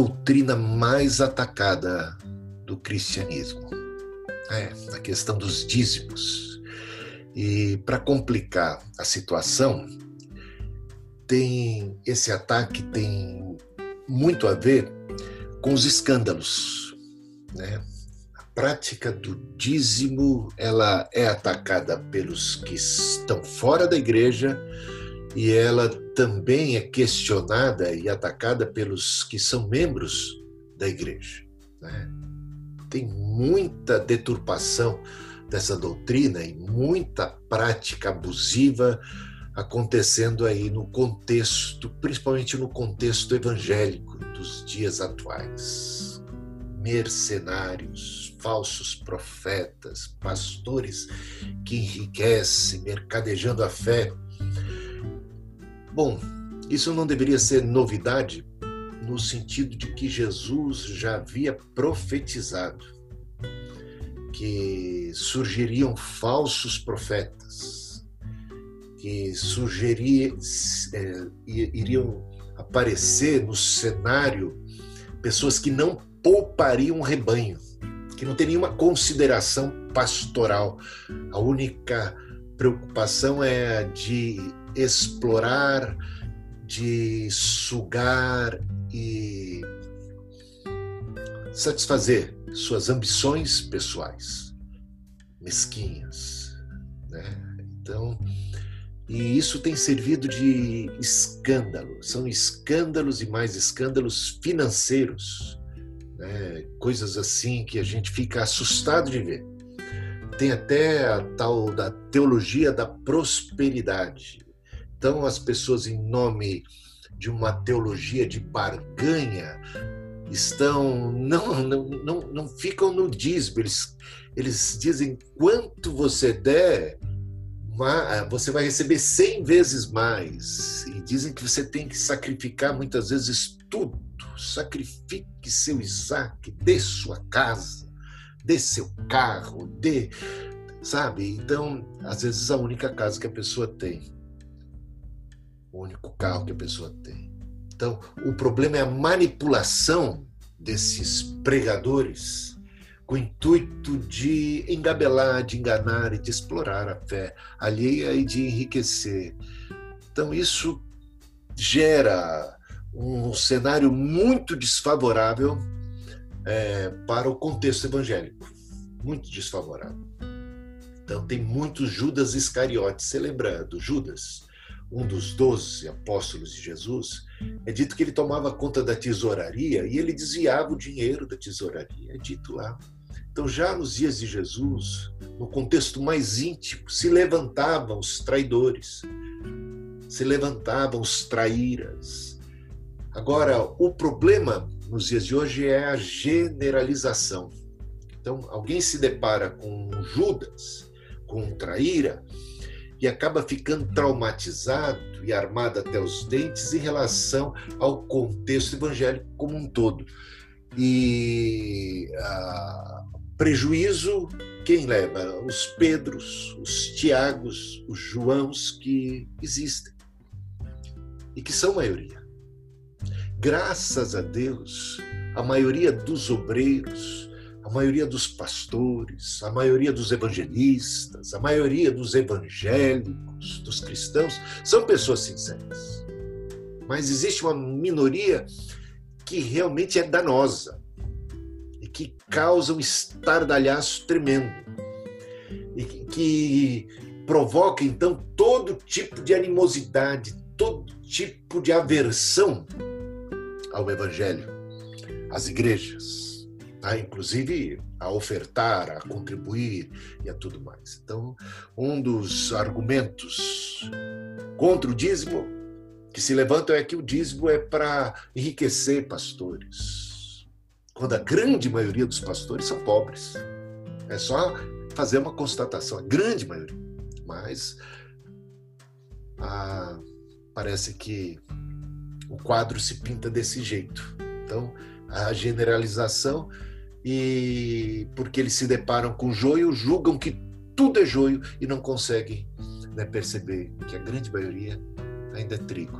doutrina mais atacada do cristianismo. É, a questão dos dízimos. E para complicar a situação, tem esse ataque tem muito a ver com os escândalos, né? A prática do dízimo, ela é atacada pelos que estão fora da igreja e ela também é questionada e atacada pelos que são membros da igreja. Né? Tem muita deturpação dessa doutrina e muita prática abusiva acontecendo aí no contexto, principalmente no contexto evangélico dos dias atuais. Mercenários, falsos profetas, pastores que enriquecem, mercadejando a fé Bom, isso não deveria ser novidade no sentido de que Jesus já havia profetizado que surgiriam falsos profetas, que sugerir, é, iriam aparecer no cenário pessoas que não poupariam rebanho, que não teriam nenhuma consideração pastoral. A única preocupação é a de explorar, de sugar e satisfazer suas ambições pessoais, mesquinhas, né? Então, e isso tem servido de escândalo. São escândalos e mais escândalos financeiros, né? coisas assim que a gente fica assustado de ver. Tem até a tal da teologia da prosperidade. Então, as pessoas, em nome de uma teologia de barganha, estão não não, não, não ficam no dízimo, eles, eles dizem quanto você der, você vai receber cem vezes mais. E dizem que você tem que sacrificar muitas vezes tudo. Sacrifique seu Isaac, dê sua casa, dê seu carro, dê. Sabe? Então, às vezes, a única casa que a pessoa tem o único carro que a pessoa tem. Então, o problema é a manipulação desses pregadores com o intuito de engabelar, de enganar e de explorar a fé alheia e de enriquecer. Então, isso gera um cenário muito desfavorável é, para o contexto evangélico muito desfavorável. Então, tem muitos Judas Iscariotes. Você lembra do Judas? Um dos doze apóstolos de Jesus, é dito que ele tomava conta da tesouraria e ele desviava o dinheiro da tesouraria. É dito lá. Então, já nos dias de Jesus, no contexto mais íntimo, se levantavam os traidores, se levantavam os traíras. Agora, o problema nos dias de hoje é a generalização. Então, alguém se depara com um Judas, com um traíra, e acaba ficando traumatizado e armado até os dentes em relação ao contexto evangélico como um todo. E ah, prejuízo quem leva? Os Pedros, os Tiagos, os Joãos que existem e que são maioria. Graças a Deus, a maioria dos obreiros, a maioria dos pastores, a maioria dos evangelistas, a maioria dos evangélicos, dos cristãos, são pessoas sinceras. Mas existe uma minoria que realmente é danosa e que causa um estardalhaço tremendo e que provoca então todo tipo de animosidade, todo tipo de aversão ao evangelho, às igrejas a, inclusive a ofertar, a contribuir e a tudo mais. Então, um dos argumentos contra o dízimo que se levantam é que o dízimo é para enriquecer pastores, quando a grande maioria dos pastores são pobres. É só fazer uma constatação, a grande maioria. Mas parece que o quadro se pinta desse jeito. Então, a generalização e porque eles se deparam com joio, julgam que tudo é joio e não conseguem né, perceber que a grande maioria ainda é trigo,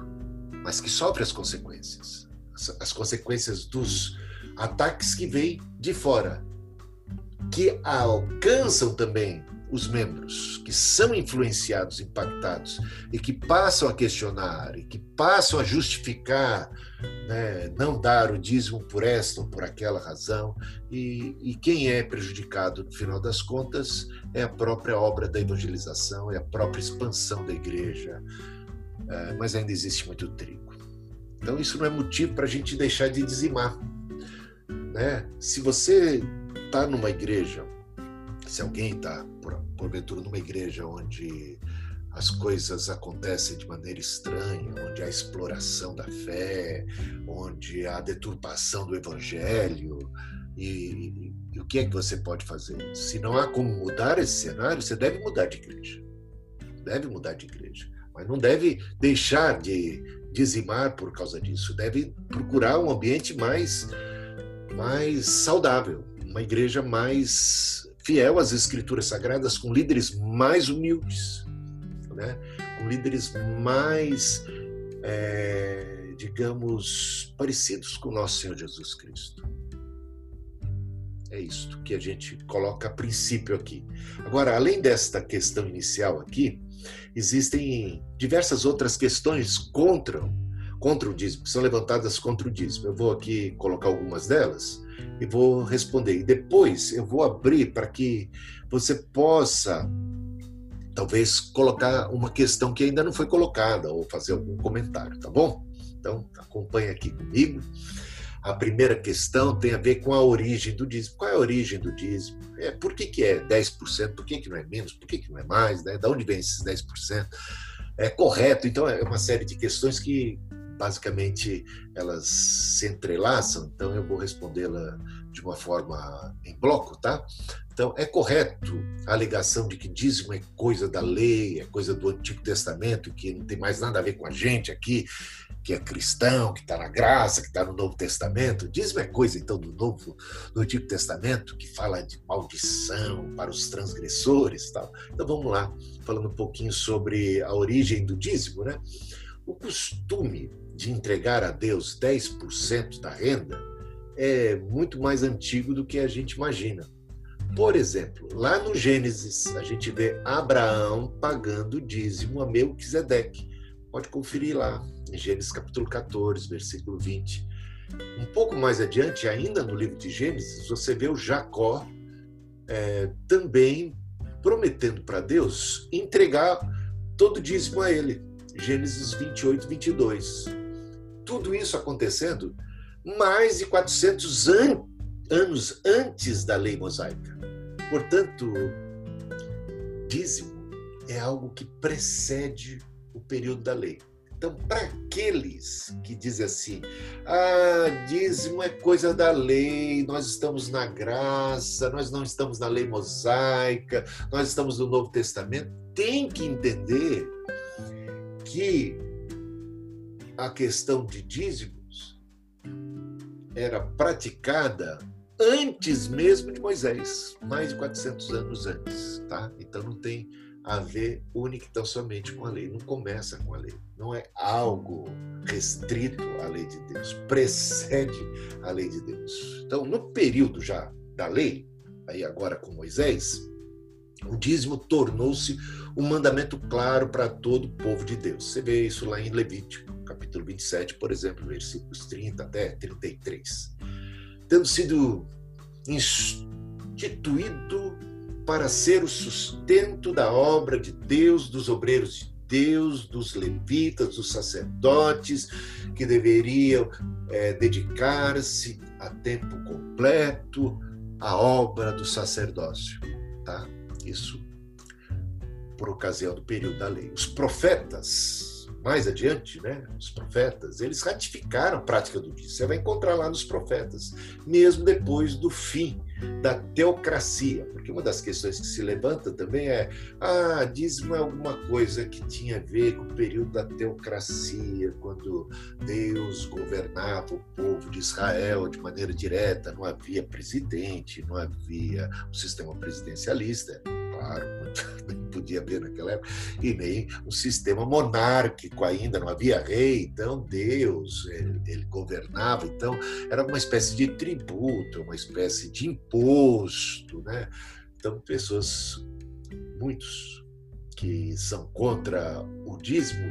mas que sofre as consequências. as consequências dos ataques que vêm de fora, que alcançam também os membros, que são influenciados, impactados e que passam a questionar e que passam a justificar né, não dar o dízimo por esta ou por aquela razão. E, e quem é prejudicado, no final das contas, é a própria obra da evangelização, é a própria expansão da igreja. É, mas ainda existe muito trigo. Então, isso não é motivo para a gente deixar de dizimar. Né? Se você está numa igreja se alguém está, por, porventura, numa igreja onde as coisas acontecem de maneira estranha, onde há exploração da fé, onde há deturpação do evangelho, e, e, o que é que você pode fazer? Se não há como mudar esse cenário, você deve mudar de igreja. Deve mudar de igreja. Mas não deve deixar de dizimar por causa disso. Deve procurar um ambiente mais, mais saudável, uma igreja mais fiel às escrituras sagradas, com líderes mais humildes, né? com líderes mais, é, digamos, parecidos com o nosso Senhor Jesus Cristo. É isto que a gente coloca a princípio aqui. Agora, além desta questão inicial aqui, existem diversas outras questões contra, contra o dízimo, que são levantadas contra o dízimo. Eu vou aqui colocar algumas delas e vou responder. E depois eu vou abrir para que você possa, talvez, colocar uma questão que ainda não foi colocada ou fazer algum comentário, tá bom? Então, acompanhe aqui comigo. A primeira questão tem a ver com a origem do dízimo. Qual é a origem do dízimo? É, por que, que é 10%? Por que, que não é menos? Por que, que não é mais? Né? Da onde vem esses 10%? É correto? Então, é uma série de questões que basicamente elas se entrelaçam, então eu vou respondê-la de uma forma em bloco, tá? Então, é correto a alegação de que dízimo é coisa da lei, é coisa do Antigo Testamento, que não tem mais nada a ver com a gente aqui, que é cristão, que está na graça, que está no Novo Testamento. Dízimo é coisa, então, do Novo, do Antigo Testamento, que fala de maldição para os transgressores tal. Então, vamos lá, falando um pouquinho sobre a origem do dízimo, né? O costume de entregar a Deus 10% da renda é muito mais antigo do que a gente imagina. Por exemplo, lá no Gênesis, a gente vê Abraão pagando dízimo a Melquisedeque. Pode conferir lá, em Gênesis capítulo 14, versículo 20. Um pouco mais adiante, ainda no livro de Gênesis, você vê o Jacó é, também prometendo para Deus entregar todo o dízimo a ele. Gênesis 28, 22 tudo isso acontecendo mais de 400 an anos antes da lei mosaica. Portanto, dízimo é algo que precede o período da lei. Então, para aqueles que dizem assim, ah, dízimo é coisa da lei, nós estamos na graça, nós não estamos na lei mosaica, nós estamos no Novo Testamento, tem que entender que a questão de dízimos era praticada antes mesmo de Moisés, mais de 400 anos antes, tá? Então não tem a ver única e tão somente com a lei, não começa com a lei, não é algo restrito à lei de Deus, precede a lei de Deus. Então, no período já da lei, aí agora com Moisés, o dízimo tornou-se um mandamento claro para todo o povo de Deus. Você vê isso lá em Levítico, capítulo 27, por exemplo, versículos 30 até 33. Tendo sido instituído para ser o sustento da obra de Deus, dos obreiros de Deus, dos levitas, dos sacerdotes, que deveriam é, dedicar-se a tempo completo à obra do sacerdócio. Tá? Isso por ocasião do período da lei. Os profetas, mais adiante, né, os profetas, eles ratificaram a prática do dízimo. Você vai encontrar lá nos profetas, mesmo depois do fim da teocracia, porque uma das questões que se levanta também é: ah, dízimo é alguma coisa que tinha a ver com o período da teocracia, quando Deus governava o povo de Israel de maneira direta, não havia presidente, não havia um sistema presidencialista claro, nem podia haver naquela época, e nem um sistema monárquico ainda, não havia rei, então Deus, ele, ele governava, então era uma espécie de tributo, uma espécie de imposto, né? Então, pessoas, muitos que são contra o dízimo,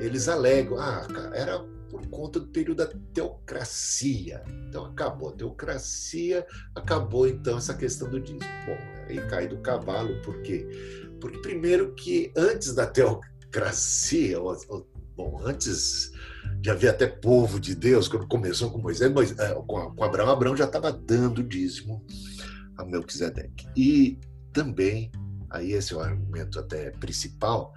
eles alegam, ah, era por conta do período da teocracia. Então acabou a teocracia, acabou então essa questão do dízimo. Bom, aí cai do cavalo, por quê? Porque primeiro que antes da teocracia, bom, antes de haver até povo de Deus, quando começou com Moisés, Moisés é, com Abraão, Abraão já estava dando dízimo a Melquisedeque. E também, aí esse é o argumento até principal,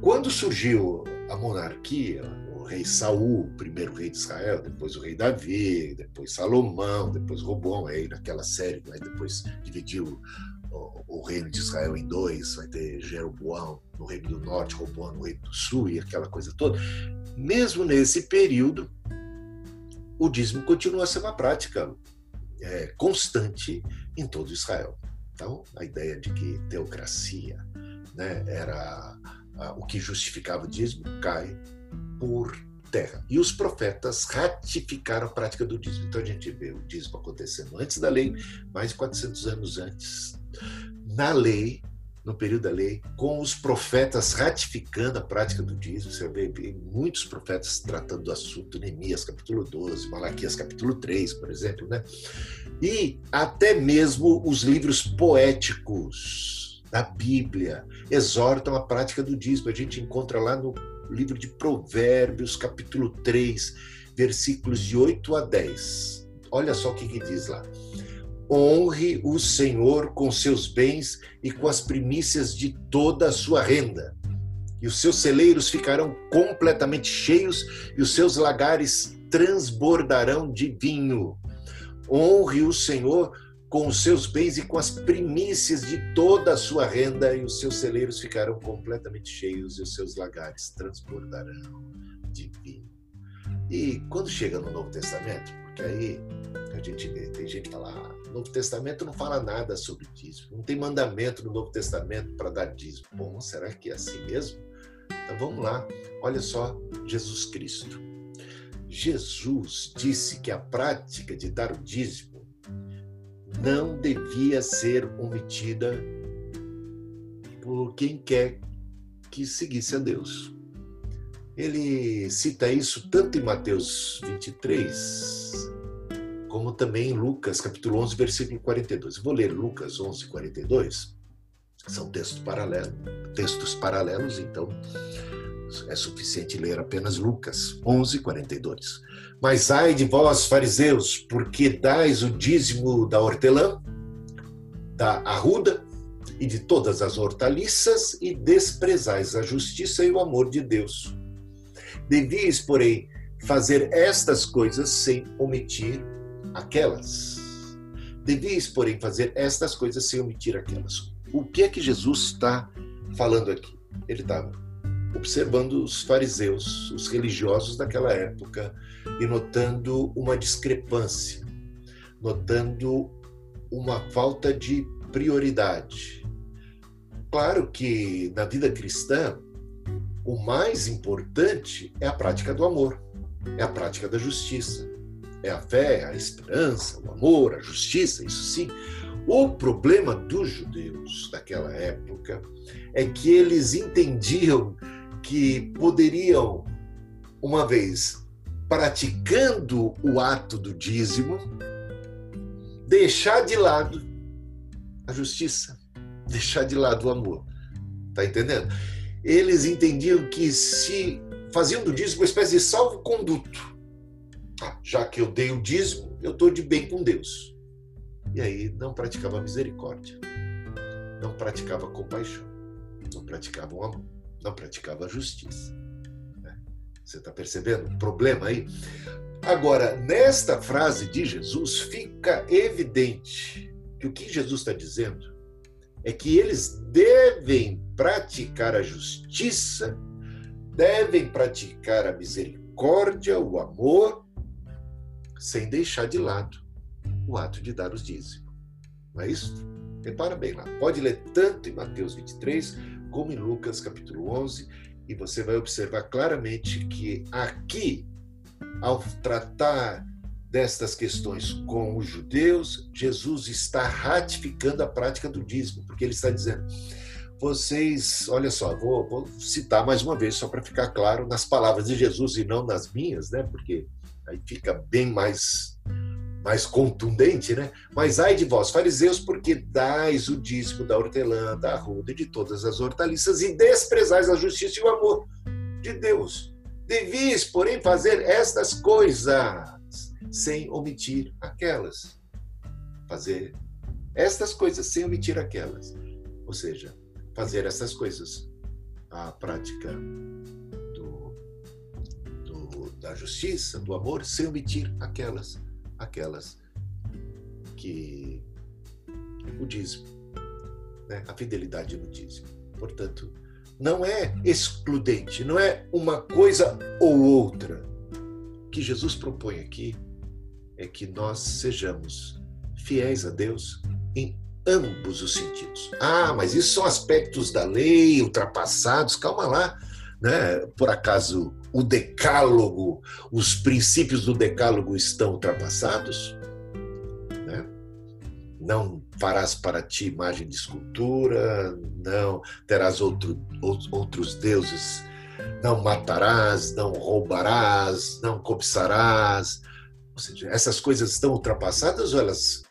quando surgiu a monarquia, rei Saul, primeiro rei de Israel, depois o rei Davi, depois Salomão, depois Robão, aí naquela série, né? depois dividiu o, o, reino de Israel em dois, vai ter Jeroboão no reino do norte, Robão no reino do sul e aquela coisa toda. Mesmo nesse período, o dízimo continua a ser uma prática é, constante em todo Israel. Então, a ideia de que teocracia né, era o que justificava o dízimo cai por terra. E os profetas ratificaram a prática do dízimo. Então a gente vê o dízimo acontecendo antes da lei, mais de 400 anos antes. Na lei, no período da lei, com os profetas ratificando a prática do dízimo. Você vê, muitos profetas tratando do assunto, Neemias capítulo 12, Malaquias capítulo 3, por exemplo, né? E até mesmo os livros poéticos da Bíblia exortam a prática do dízimo. A gente encontra lá no livro de Provérbios, capítulo 3, versículos de 8 a 10. Olha só o que, que diz lá. Honre o Senhor com seus bens e com as primícias de toda a sua renda. E os seus celeiros ficarão completamente cheios e os seus lagares transbordarão de vinho. Honre o Senhor com os seus bens e com as primícias de toda a sua renda, e os seus celeiros ficarão completamente cheios, e os seus lagares transbordarão de vinho. E quando chega no Novo Testamento, porque aí a gente tem gente que fala, ah, o Novo Testamento não fala nada sobre dízimo, não tem mandamento no Novo Testamento para dar dízimo. Bom, será que é assim mesmo? Então vamos lá, olha só Jesus Cristo. Jesus disse que a prática de dar o dízimo não devia ser omitida por quem quer que seguisse a Deus. Ele cita isso tanto em Mateus 23, como também em Lucas, capítulo 11, versículo 42. vou ler Lucas 11, 42. São textos paralelos, textos paralelos, então é suficiente ler apenas Lucas 11, 42. Mas ai de vós, fariseus, porque dais o dízimo da hortelã, da arruda e de todas as hortaliças e desprezais a justiça e o amor de Deus. Devias, porém, fazer estas coisas sem omitir aquelas. Devias, porém, fazer estas coisas sem omitir aquelas. O que é que Jesus está falando aqui? Ele está observando os fariseus, os religiosos daquela época, e notando uma discrepância, notando uma falta de prioridade. Claro que na vida cristã, o mais importante é a prática do amor, é a prática da justiça, é a fé, a esperança, o amor, a justiça, isso sim. O problema dos judeus daquela época é que eles entendiam que poderiam, uma vez praticando o ato do dízimo, deixar de lado a justiça, deixar de lado o amor. Tá entendendo? Eles entendiam que se faziam do dízimo uma espécie de salvo-conduto. Ah, já que eu dei o dízimo, eu estou de bem com Deus. E aí não praticava misericórdia, não praticava compaixão, não praticava o amor não praticava a justiça. Né? Você está percebendo o problema aí? Agora, nesta frase de Jesus, fica evidente que o que Jesus está dizendo é que eles devem praticar a justiça, devem praticar a misericórdia, o amor, sem deixar de lado o ato de dar os dízimos. Não é isso? Repara bem lá. Pode ler tanto em Mateus 23 como em Lucas capítulo 11 e você vai observar claramente que aqui, ao tratar destas questões com os judeus, Jesus está ratificando a prática do dízimo, porque ele está dizendo: vocês, olha só, vou, vou citar mais uma vez, só para ficar claro, nas palavras de Jesus e não nas minhas, né? Porque aí fica bem mais mais contundente, né? Mas ai de vós, fariseus, porque dais o dízimo da hortelã, da arruda e de todas as hortaliças e desprezais a justiça e o amor de Deus. Devis, porém, fazer estas coisas sem omitir aquelas. Fazer estas coisas sem omitir aquelas. Ou seja, fazer essas coisas. A prática do, do, da justiça, do amor, sem omitir aquelas aquelas que o dízimo, né? a fidelidade no dízimo. Portanto, não é excludente, não é uma coisa ou outra. O que Jesus propõe aqui é que nós sejamos fiéis a Deus em ambos os sentidos. Ah, mas isso são aspectos da lei ultrapassados. Calma lá, né? Por acaso o decálogo, os princípios do decálogo estão ultrapassados? Né? Não farás para ti imagem de escultura, não terás outro, outros deuses, não matarás, não roubarás, não cobiçarás. Ou seja, essas coisas estão ultrapassadas ou elas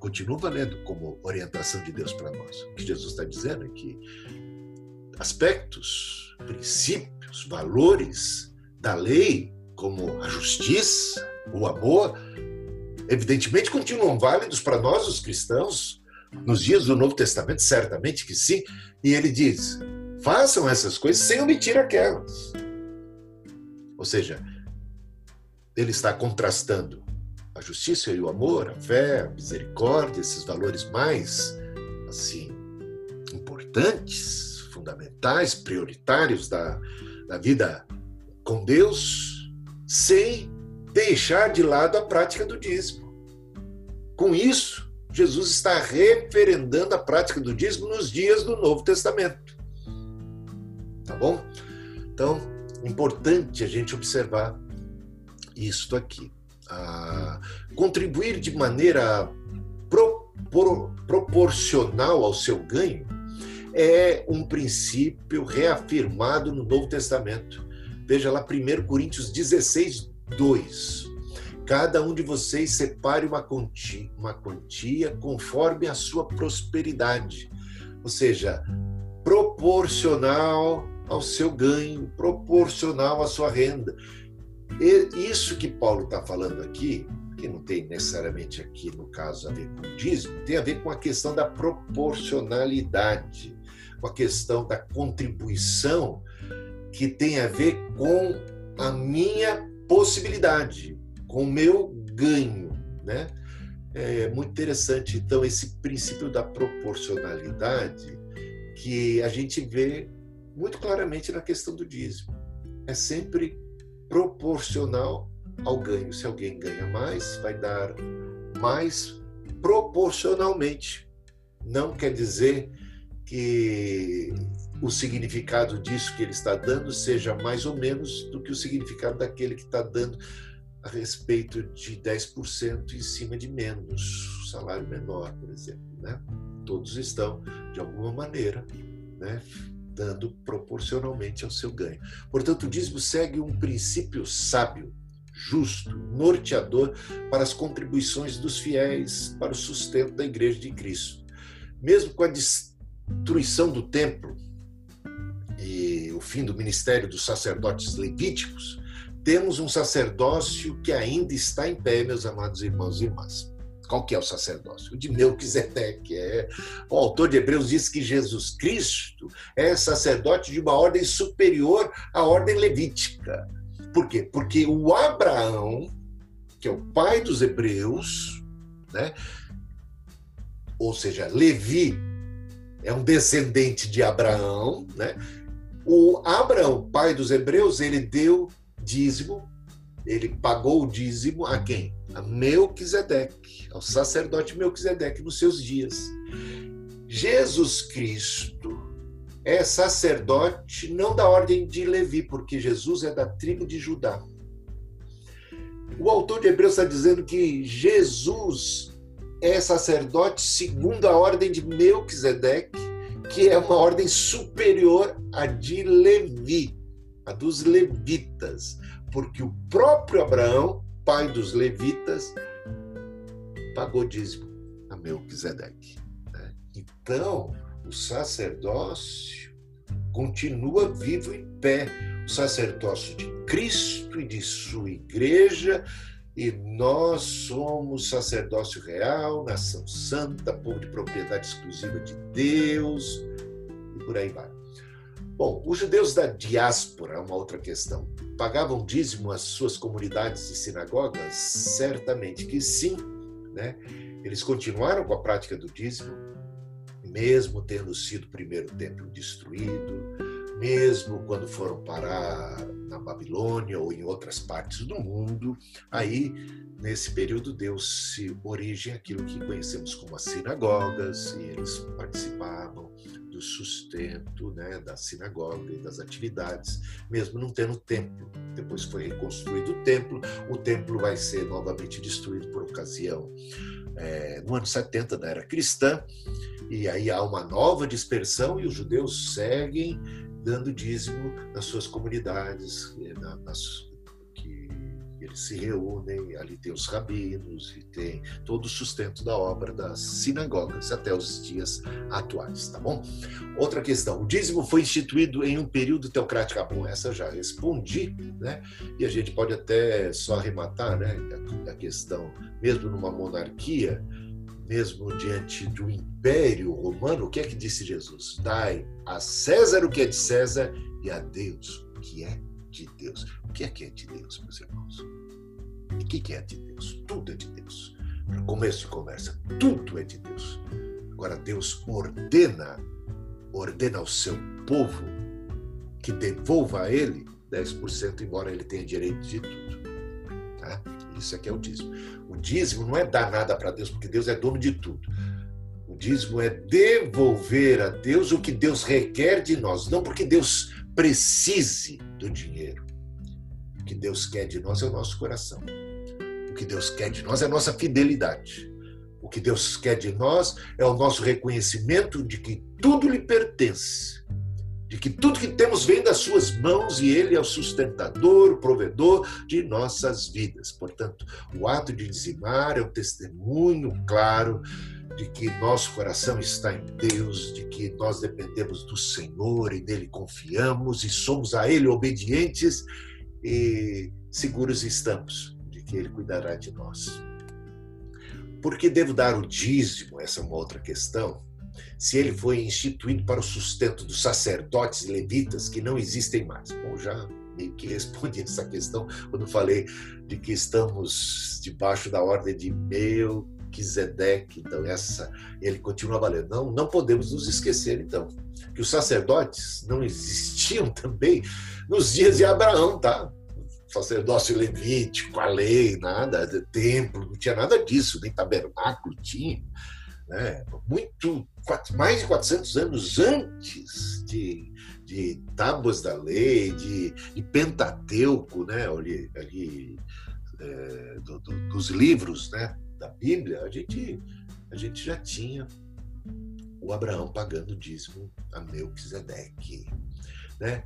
continuam valendo como orientação de Deus para nós? O que Jesus está dizendo é que aspectos, princípios, valores da lei, como a justiça, o amor, evidentemente continuam válidos para nós, os cristãos, nos dias do Novo Testamento, certamente que sim. E ele diz: façam essas coisas sem omitir aquelas. Ou seja, ele está contrastando a justiça e o amor, a fé, a misericórdia, esses valores mais assim importantes, fundamentais, prioritários da, da vida com Deus sem deixar de lado a prática do dízimo. Com isso, Jesus está referendando a prática do dízimo nos dias do Novo Testamento. Tá bom? Então, importante a gente observar isto aqui. Ah, contribuir de maneira pro, pro, proporcional ao seu ganho é um princípio reafirmado no Novo Testamento Veja lá 1 Coríntios 16, 2. Cada um de vocês separe uma quantia, uma quantia conforme a sua prosperidade. Ou seja, proporcional ao seu ganho, proporcional à sua renda. E isso que Paulo está falando aqui, que não tem necessariamente aqui no caso a ver com o dízimo, tem a ver com a questão da proporcionalidade, com a questão da contribuição que tem a ver com a minha possibilidade, com o meu ganho, né? É muito interessante, então, esse princípio da proporcionalidade que a gente vê muito claramente na questão do dízimo. É sempre proporcional ao ganho. Se alguém ganha mais, vai dar mais proporcionalmente. Não quer dizer que o significado disso que ele está dando seja mais ou menos do que o significado daquele que está dando a respeito de 10% em cima de menos, salário menor, por exemplo. Né? Todos estão, de alguma maneira, né, dando proporcionalmente ao seu ganho. Portanto, o dízimo segue um princípio sábio, justo, norteador para as contribuições dos fiéis para o sustento da Igreja de Cristo. Mesmo com a destruição do templo, e o fim do ministério dos sacerdotes levíticos, temos um sacerdócio que ainda está em pé, meus amados irmãos e irmãs. Qual que é o sacerdócio? O de Melquisedeque. É... O autor de Hebreus diz que Jesus Cristo é sacerdote de uma ordem superior à ordem levítica. Por quê? Porque o Abraão, que é o pai dos hebreus, né? ou seja, Levi é um descendente de Abraão, né? O Abraão, pai dos hebreus, ele deu dízimo, ele pagou o dízimo a quem? A Melquisedeque, ao sacerdote Melquisedeque nos seus dias. Jesus Cristo é sacerdote não da ordem de Levi, porque Jesus é da tribo de Judá. O autor de Hebreus está dizendo que Jesus é sacerdote segundo a ordem de Melquisedeque, que é uma ordem superior à de Levi, a dos levitas, porque o próprio Abraão, pai dos levitas, pagou dízimo a Melquisedeque. Né? Então, o sacerdócio continua vivo em pé. O sacerdócio de Cristo e de sua igreja, e nós somos sacerdócio real, nação santa, povo de propriedade exclusiva de Deus, e por aí vai. Bom, os judeus da diáspora é uma outra questão. Pagavam dízimo às suas comunidades e sinagogas? Certamente que sim. Né? Eles continuaram com a prática do dízimo, mesmo tendo sido o primeiro templo destruído, mesmo quando foram parar na Babilônia ou em outras partes do mundo, aí nesse período deu-se origem àquilo que conhecemos como as sinagogas, e eles participavam do sustento né, da sinagoga e das atividades, mesmo não tendo templo. Depois foi reconstruído o templo, o templo vai ser novamente destruído por ocasião é, no ano 70 da era cristã, e aí há uma nova dispersão e os judeus seguem dando dízimo nas suas comunidades, nas, que eles se reúnem, ali tem os rabinos e tem todo o sustento da obra das sinagogas até os dias atuais, tá bom? Outra questão, o dízimo foi instituído em um período teocrático, ah, bom, essa já respondi, né? E a gente pode até só arrematar, né, a questão, mesmo numa monarquia, mesmo diante do império romano, o que é que disse Jesus? Dai a César o que é de César e a Deus o que é de Deus. O que é que é de Deus, meus irmãos? O que é de Deus? Tudo é de Deus. Para começo de conversa, tudo é de Deus. Agora, Deus ordena, ordena ao seu povo que devolva a ele 10%, embora ele tenha direito de tudo. Tá? Isso aqui é o dízimo. O dízimo não é dar nada para Deus, porque Deus é dono de tudo. O dízimo é devolver a Deus o que Deus requer de nós, não porque Deus precise do dinheiro. O que Deus quer de nós é o nosso coração. O que Deus quer de nós é a nossa fidelidade. O que Deus quer de nós é o nosso reconhecimento de que tudo lhe pertence de que tudo que temos vem das suas mãos e ele é o sustentador, o provedor de nossas vidas. Portanto, o ato de dizimar é um testemunho claro de que nosso coração está em Deus, de que nós dependemos do Senhor e nele confiamos e somos a ele obedientes e seguros estamos de que ele cuidará de nós. Por que devo dar o dízimo? Essa é uma outra questão se ele foi instituído para o sustento dos sacerdotes levitas que não existem mais. Bom, já meio que respondi essa questão quando falei de que estamos debaixo da ordem de Melquisedeque, então essa ele continua valendo. Não, não podemos nos esquecer então que os sacerdotes não existiam também nos dias de Abraão, tá? Sacerdócio levítico, a lei, nada, templo, não tinha nada disso, nem tabernáculo tinha né? muito mais de 400 anos antes de, de tábuas da lei, de, de Pentateuco, né? ali, ali é, do, do, dos livros né? da Bíblia, a gente, a gente já tinha o Abraão pagando dízimo a Melquisedeque. Né?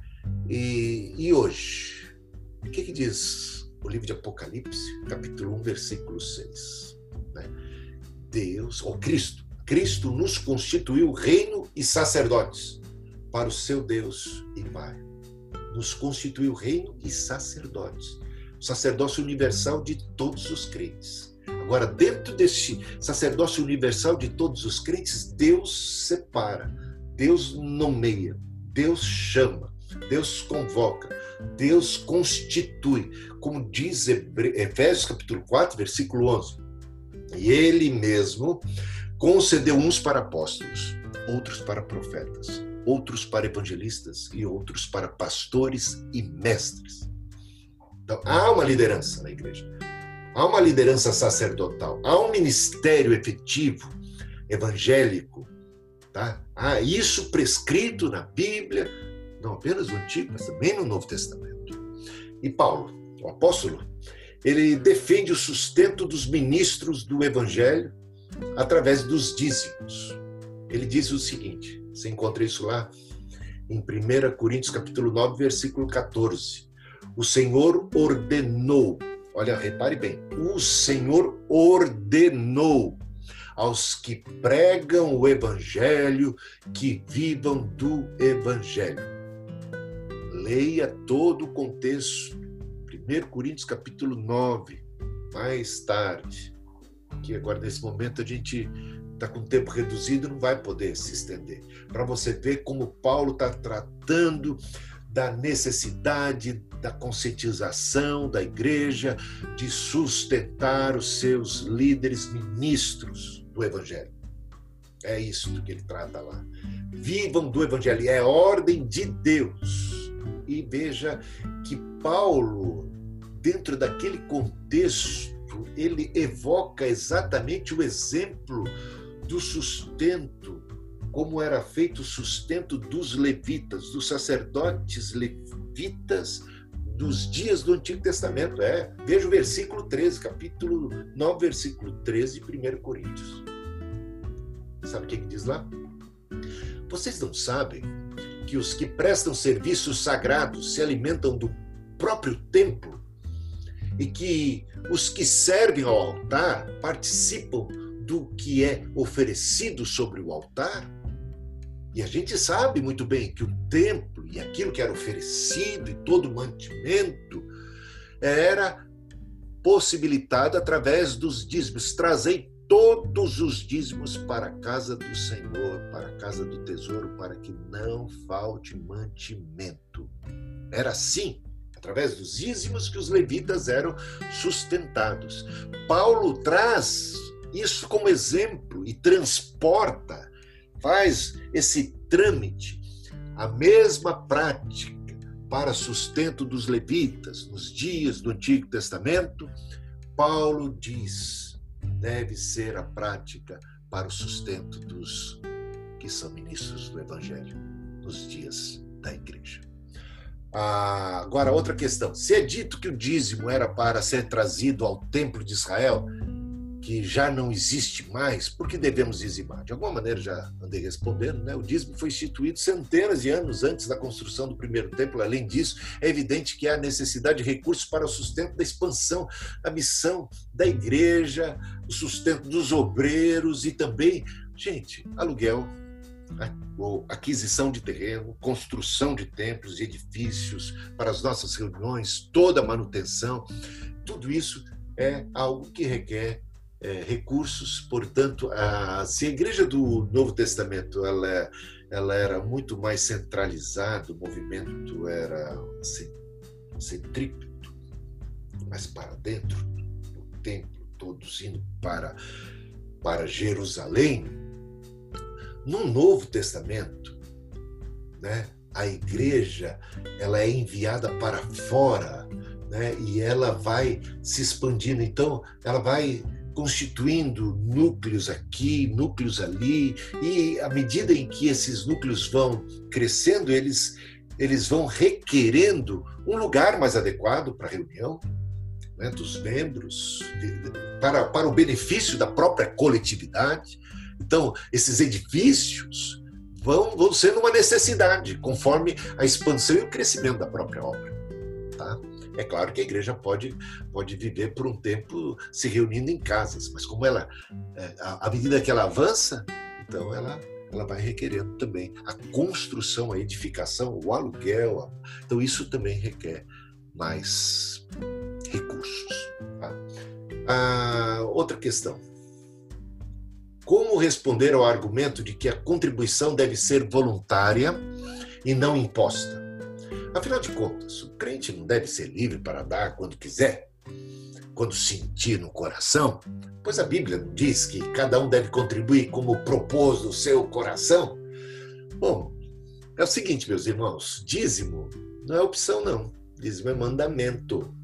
E, e hoje, o que, que diz o livro de Apocalipse, capítulo 1, versículo 6? Né? Deus, ou Cristo, Cristo nos constituiu reino e sacerdotes para o seu Deus e Pai. Nos constituiu reino e sacerdotes. Sacerdócio universal de todos os crentes. Agora, dentro desse sacerdócio universal de todos os crentes, Deus separa, Deus nomeia, Deus chama, Deus convoca, Deus constitui, como diz Efésios capítulo 4, versículo 11. E ele mesmo concedeu uns para apóstolos, outros para profetas, outros para evangelistas e outros para pastores e mestres. Então, há uma liderança na igreja. Há uma liderança sacerdotal, há um ministério efetivo evangélico Tá? Ah, isso prescrito na Bíblia, não apenas no Antigo, mas também no Novo Testamento. E Paulo, o apóstolo, ele defende o sustento dos ministros do Evangelho através dos dízimos. Ele diz o seguinte, você encontra isso lá em 1 Coríntios capítulo 9, versículo 14. O Senhor ordenou, olha, repare bem, o Senhor ordenou aos que pregam o evangelho que vivam do evangelho. Leia todo o contexto. 1 Coríntios capítulo 9, mais tarde. Que agora nesse momento a gente está com tempo reduzido, não vai poder se estender. Para você ver como Paulo está tratando da necessidade da conscientização da igreja de sustentar os seus líderes ministros do evangelho. É isso que ele trata lá. Vivam do evangelho, é ordem de Deus. E veja que Paulo, dentro daquele contexto, ele evoca exatamente o exemplo do sustento, como era feito o sustento dos levitas, dos sacerdotes levitas dos dias do Antigo Testamento. É, veja o versículo 13, capítulo 9, versículo 13 de 1 Coríntios. Sabe o que, que diz lá? Vocês não sabem que os que prestam serviços sagrados se alimentam do próprio templo e que os que servem ao altar participam do que é oferecido sobre o altar. E a gente sabe muito bem que o templo e aquilo que era oferecido e todo o mantimento era possibilitado através dos dízimos. Trazei todos os dízimos para a casa do Senhor, para a casa do tesouro, para que não falte mantimento. Era assim através dos dízimos que os levitas eram sustentados. Paulo traz isso como exemplo e transporta, faz esse trâmite, a mesma prática para sustento dos levitas nos dias do Antigo Testamento, Paulo diz, deve ser a prática para o sustento dos que são ministros do Evangelho nos dias da igreja. Ah, agora, outra questão. Se é dito que o dízimo era para ser trazido ao templo de Israel, que já não existe mais, por que devemos dizimar? De alguma maneira já andei respondendo, né? O dízimo foi instituído centenas de anos antes da construção do primeiro templo. Além disso, é evidente que há necessidade de recursos para o sustento da expansão, da missão da igreja, o sustento dos obreiros e também, gente, aluguel? Aquisição de terreno, construção de templos e edifícios para as nossas reuniões, toda a manutenção, tudo isso é algo que requer é, recursos, portanto, a, se a igreja do Novo Testamento ela, ela era muito mais centralizada, o movimento era assim, centrípeto, mais para dentro do templo, todos indo para, para Jerusalém, no Novo Testamento, né, a igreja ela é enviada para fora, né, e ela vai se expandindo. Então, ela vai constituindo núcleos aqui, núcleos ali, e à medida em que esses núcleos vão crescendo, eles, eles vão requerendo um lugar mais adequado para a reunião né, dos membros, para, para o benefício da própria coletividade. Então, esses edifícios vão, vão sendo uma necessidade, conforme a expansão e o crescimento da própria obra. Tá? É claro que a igreja pode, pode viver por um tempo se reunindo em casas, mas como ela, é, à medida que ela avança, então ela, ela vai requerendo também a construção, a edificação, o aluguel. Então isso também requer mais recursos. Tá? Ah, outra questão. Como responder ao argumento de que a contribuição deve ser voluntária e não imposta? Afinal de contas, o crente não deve ser livre para dar quando quiser, quando sentir no coração, pois a Bíblia diz que cada um deve contribuir como propôs no seu coração. Bom, é o seguinte, meus irmãos: dízimo não é opção, não. Dízimo é mandamento.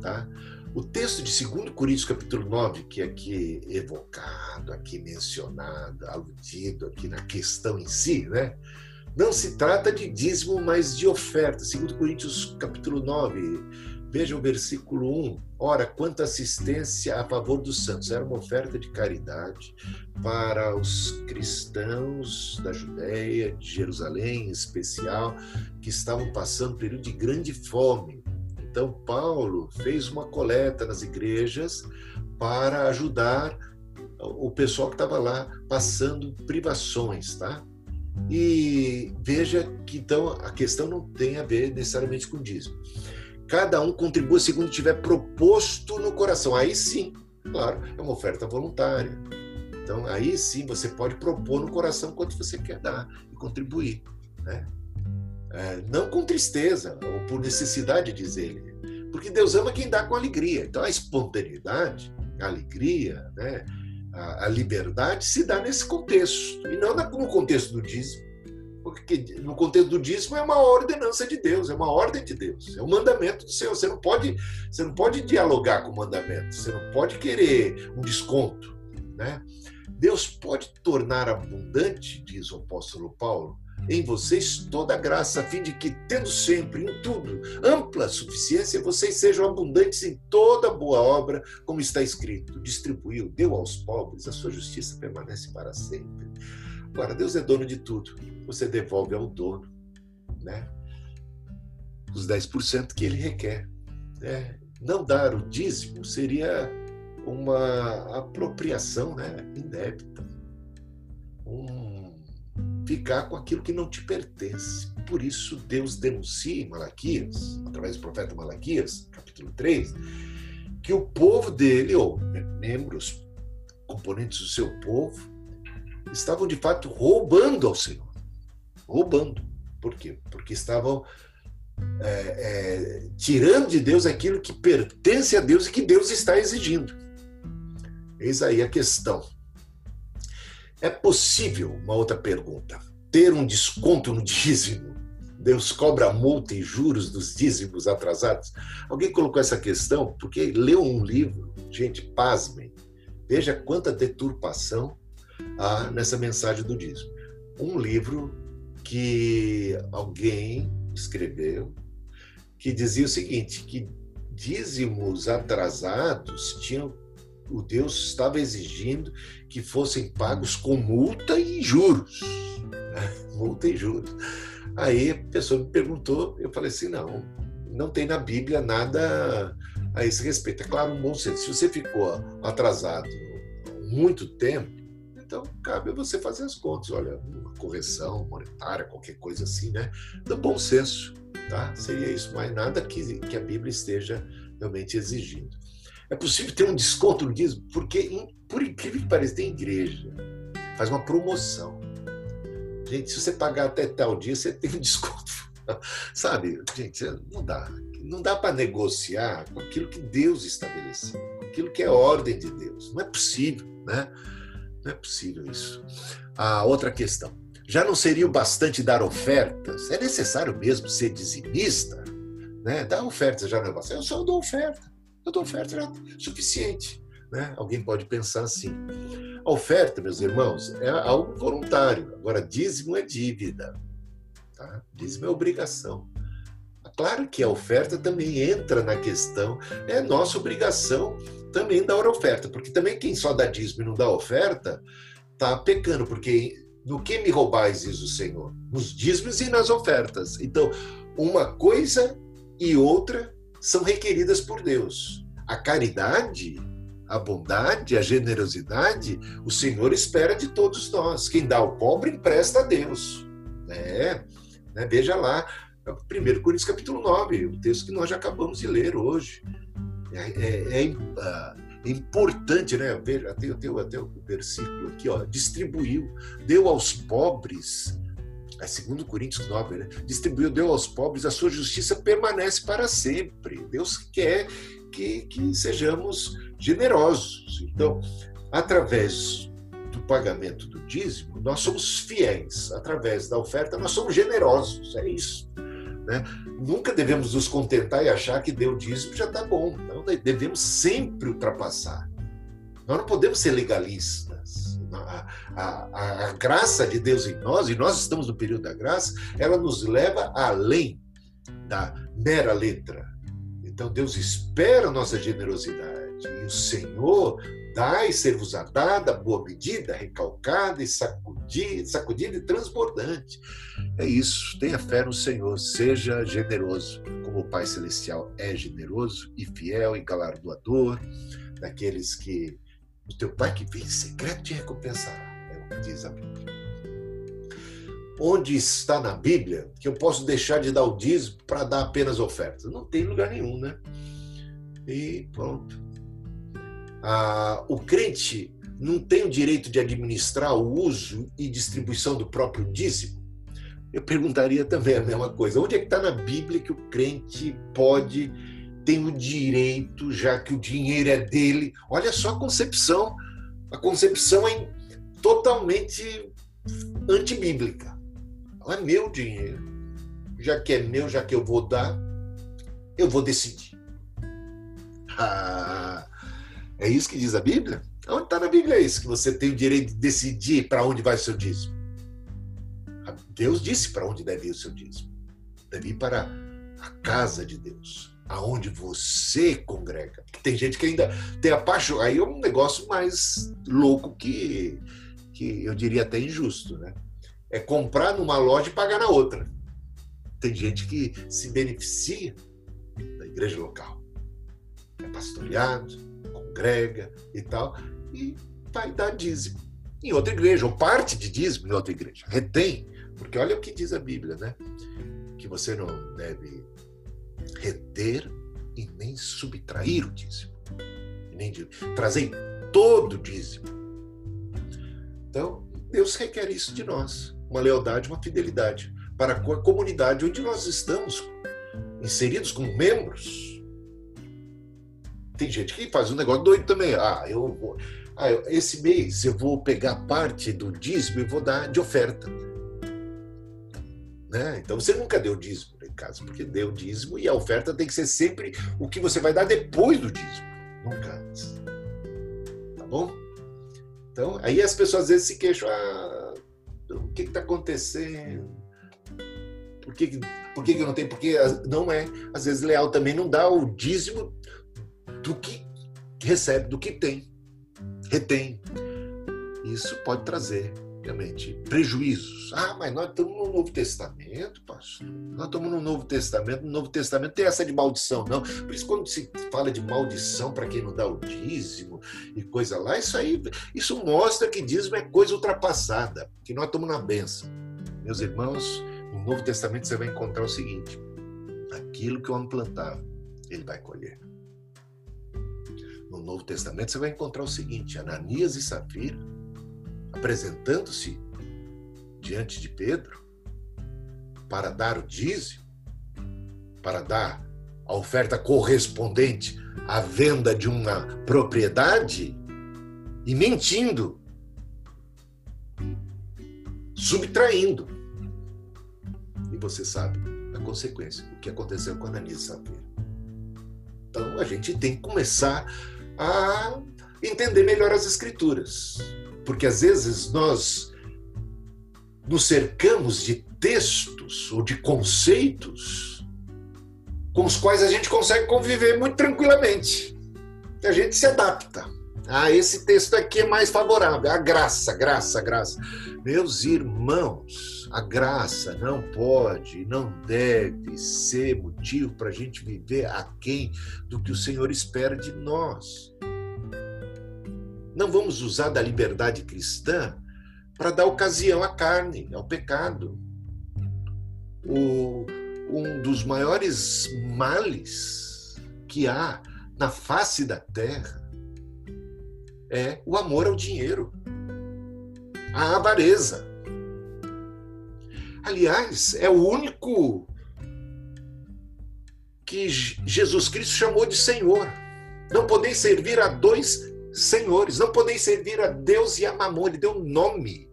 Tá? O texto de 2 Coríntios, capítulo 9, que é aqui evocado, aqui mencionado, aludido aqui na questão em si, né? Não se trata de dízimo, mas de oferta. 2 Coríntios, capítulo 9, veja o versículo 1. Ora, quanta assistência a favor dos santos. Era uma oferta de caridade para os cristãos da Judéia, de Jerusalém em especial, que estavam passando um período de grande fome então, Paulo fez uma coleta nas igrejas para ajudar o pessoal que estava lá passando privações, tá? E veja que então a questão não tem a ver necessariamente com dízimo. Cada um contribua segundo tiver proposto no coração. Aí sim, claro, é uma oferta voluntária. Então aí sim você pode propor no coração quanto você quer dar e contribuir, né? É, não com tristeza ou por necessidade, diz ele, porque Deus ama quem dá com alegria. Então a espontaneidade, a alegria, né, a, a liberdade se dá nesse contexto e não no contexto do dízimo. Porque no contexto do dízimo é uma ordenança de Deus, é uma ordem de Deus, é um mandamento do Senhor. Você não pode, você não pode dialogar com o mandamento, você não pode querer um desconto, né? Deus pode tornar abundante, diz o apóstolo Paulo, em vocês toda a graça, a fim de que, tendo sempre em tudo ampla suficiência, vocês sejam abundantes em toda boa obra, como está escrito: distribuiu, deu aos pobres, a sua justiça permanece para sempre. Agora, Deus é dono de tudo, você devolve ao dono, né? Os 10% que ele requer. Né? Não dar o dízimo seria uma apropriação né? indébita. Um ficar com aquilo que não te pertence. Por isso, Deus denuncia em Malaquias, através do profeta Malaquias, capítulo 3, que o povo dele, ou membros, componentes do seu povo, estavam de fato roubando ao Senhor. Roubando. Por quê? Porque estavam é, é, tirando de Deus aquilo que pertence a Deus e que Deus está exigindo. Eis aí a questão. É possível, uma outra pergunta, ter um desconto no dízimo? Deus cobra multa e juros dos dízimos atrasados? Alguém colocou essa questão porque leu um livro, gente, pasmem, veja quanta deturpação há nessa mensagem do dízimo. Um livro que alguém escreveu que dizia o seguinte, que dízimos atrasados tinham o Deus estava exigindo que fossem pagos com multa e juros. Né? Multa e juros. Aí a pessoa me perguntou, eu falei assim: não, não tem na Bíblia nada a esse respeito. É claro, um bom senso. Se você ficou atrasado muito tempo, então cabe você fazer as contas. Olha, uma correção monetária, qualquer coisa assim, né? Do bom senso, tá? Seria isso, mas nada que, que a Bíblia esteja realmente exigindo. É possível ter um desconto no dízimo, porque, por incrível que pareça, tem igreja, faz uma promoção. Gente, se você pagar até tal dia, você tem um desconto. Sabe, gente, não dá. Não dá para negociar com aquilo que Deus estabeleceu, com aquilo que é ordem de Deus. Não é possível, né? Não é possível isso. A outra questão. Já não seria o bastante dar ofertas? É necessário mesmo ser dizimista? Né? Dar ofertas já não é bastante. Eu só dou oferta. Eu dou oferta já suficiente. Né? Alguém pode pensar assim. A oferta, meus irmãos, é algo voluntário. Agora, dízimo é dívida. Tá? Dízimo é obrigação. Claro que a oferta também entra na questão, é nossa obrigação também dar oferta, porque também quem só dá dízimo e não dá oferta, está pecando, porque no que me roubais, diz o Senhor? Nos dízimos e nas ofertas. Então, uma coisa e outra são requeridas por Deus. A caridade, a bondade, a generosidade, o Senhor espera de todos nós. Quem dá ao pobre empresta a Deus. É, né? Veja lá, 1 Coríntios capítulo 9, o texto que nós já acabamos de ler hoje. É, é, é, é importante, né? Veja, até, até, até o versículo aqui, ó, distribuiu, deu aos pobres é segundo Coríntios 9, né? Distribuiu, deu aos pobres, a sua justiça permanece para sempre. Deus quer que, que sejamos generosos. Então, através do pagamento do dízimo, nós somos fiéis. Através da oferta, nós somos generosos. É isso. Né? Nunca devemos nos contentar e achar que deu dízimo já está bom. Não, devemos sempre ultrapassar. Nós não podemos ser legalistas. A, a, a, graça de Deus em nós, e nós estamos no período da graça, ela nos leva além da mera letra. Então Deus espera a nossa generosidade. E o Senhor e ser-vos-á dada, boa medida, recalcada e sacudida, sacudida e transbordante. É isso. Tenha fé no Senhor. Seja generoso, como o Pai Celestial é generoso e fiel e galardoador daqueles que o teu Pai que vem em secreto te recompensará. É o que diz a Bíblia. Onde está na Bíblia que eu posso deixar de dar o dízimo para dar apenas ofertas? Não tem lugar nenhum, né? E pronto ah, o crente não tem o direito de administrar o uso e distribuição do próprio dízimo? Eu perguntaria também a mesma coisa. Onde é que está na Bíblia que o crente pode, tem o direito, já que o dinheiro é dele? Olha só a concepção. A concepção é totalmente antibíblica. É meu dinheiro. Já que é meu, já que eu vou dar, eu vou decidir. Ah, é isso que diz a Bíblia? Onde está na Bíblia isso? Que você tem o direito de decidir para onde vai o seu dízimo. Deus disse para onde deve ir o seu dízimo. Deve ir para a casa de Deus, aonde você congrega. Tem gente que ainda tem a paixão. Aí é um negócio mais louco que, que eu diria até injusto, né? É comprar numa loja e pagar na outra. Tem gente que se beneficia da igreja local. É pastoreado, congrega e tal, e vai dar dízimo em outra igreja, ou parte de dízimo em outra igreja. Retém, porque olha o que diz a Bíblia, né? Que você não deve reter e nem subtrair o dízimo, nem trazer todo o dízimo. Então, Deus requer isso de nós, uma lealdade, uma fidelidade para a comunidade onde nós estamos inseridos como membros tem gente que faz um negócio doido também. Ah, eu vou. Ah, esse mês eu vou pegar parte do dízimo e vou dar de oferta. Né? Então você nunca deu dízimo em casa, porque deu dízimo e a oferta tem que ser sempre o que você vai dar depois do dízimo, nunca antes. Tá bom? Então, aí as pessoas às vezes se queixam: ah, o que está acontecendo? Por que, por que, que não tenho? Porque não é. Às vezes leal também não dá o dízimo do que recebe, do que tem, retém. Isso pode trazer, realmente, prejuízos. Ah, mas nós estamos no Novo Testamento, pastor. Nós estamos no Novo Testamento. No Novo Testamento tem essa de maldição, não. Por isso, quando se fala de maldição para quem não dá o dízimo e coisa lá, isso aí, isso mostra que dízimo é coisa ultrapassada, que nós estamos na benção. Meus irmãos, no Novo Testamento você vai encontrar o seguinte: aquilo que o homem plantava, ele vai colher no Novo Testamento, você vai encontrar o seguinte: Ananias e Safira apresentando-se diante de Pedro para dar o dízimo, para dar a oferta correspondente à venda de uma propriedade e mentindo, subtraindo. E você sabe a consequência, o que aconteceu com Ananias e Safira. Então a gente tem que começar a entender melhor as escrituras. Porque às vezes nós nos cercamos de textos ou de conceitos com os quais a gente consegue conviver muito tranquilamente. A gente se adapta. Ah, esse texto aqui é mais favorável. A graça, graça, graça. Meus irmãos, a graça não pode, não deve ser motivo para a gente viver aquém do que o Senhor espera de nós. Não vamos usar da liberdade cristã para dar ocasião à carne, ao pecado. O, um dos maiores males que há na face da terra é o amor ao dinheiro, a avareza. Aliás, é o único que Jesus Cristo chamou de Senhor. Não podeis servir a dois senhores, não podeis servir a Deus e a Mamon. Ele deu nome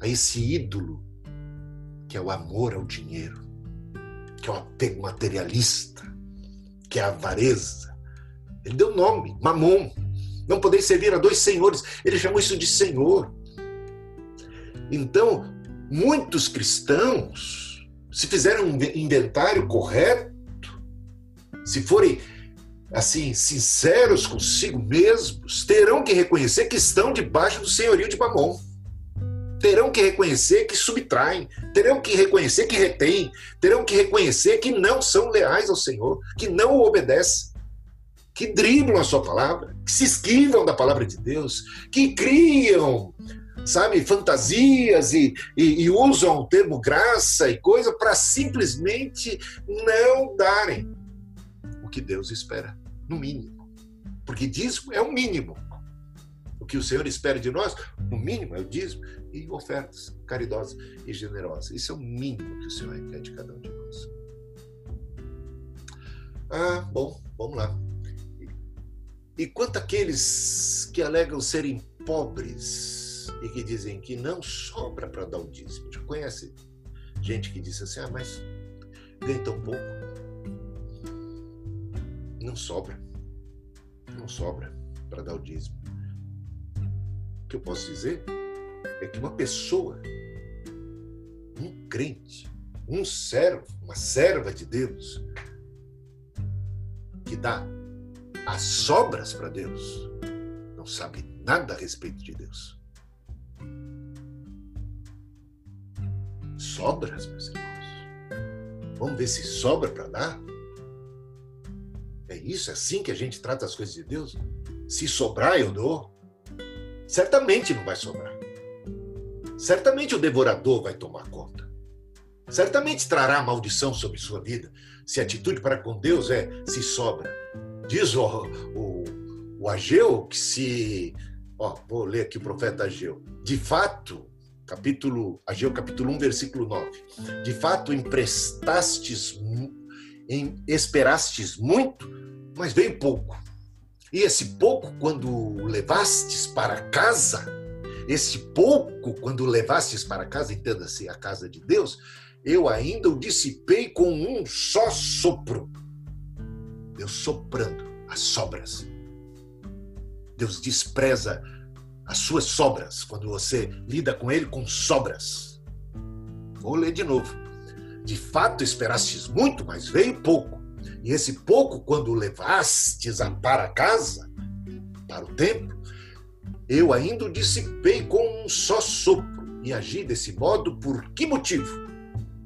a esse ídolo que é o amor ao dinheiro. que é o apego materialista, que é a avareza. Ele deu nome, Mamon. Não poder servir a dois senhores. Ele chamou isso de senhor. Então, muitos cristãos, se fizerem um inventário correto, se forem assim sinceros consigo mesmos, terão que reconhecer que estão debaixo do senhorio de Mamon. Terão que reconhecer que subtraem, terão que reconhecer que retêm, terão que reconhecer que não são leais ao Senhor, que não o obedecem, que driblam a sua palavra, que se esquivam da palavra de Deus, que criam sabe, fantasias e, e, e usam o termo graça e coisa para simplesmente não darem que Deus espera, no mínimo. Porque dízimo é o mínimo. O que o Senhor espera de nós, no mínimo, é o dízimo e ofertas caridosas e generosas. Isso é o mínimo que o Senhor requer de cada um de nós. Ah, bom, vamos lá. E quanto àqueles que alegam serem pobres, e que dizem que não sobra para dar o dízimo. Já conhece gente que diz assim: ah, mas ganha tão pouco. Não sobra. Não sobra para dar o dízimo. O que eu posso dizer é que uma pessoa, um crente, um servo, uma serva de Deus, que dá as sobras para Deus, não sabe nada a respeito de Deus. Sobras, meus irmãos. Vamos ver se sobra para dar? É isso? É assim que a gente trata as coisas de Deus? Se sobrar, eu dou. Certamente não vai sobrar. Certamente o devorador vai tomar conta. Certamente trará maldição sobre sua vida. Se a atitude para com Deus é se sobra. Diz o, o, o Ageu que se Ó, vou ler aqui o profeta Ageu. De fato, capítulo Ageu capítulo 1, versículo 9. De fato, emprestastes em, esperastes muito, mas veio pouco. E esse pouco, quando levastes para casa, esse pouco, quando levastes para casa, entenda-se a casa de Deus, eu ainda o dissipei com um só sopro. Deus soprando as sobras Deus despreza as suas sobras, quando você lida com ele com sobras. Vou ler de novo. De fato esperastes muito, mas veio pouco. E esse pouco, quando levastes para casa, para o templo, eu ainda o dissipei com um só sopro. E agi desse modo por que motivo?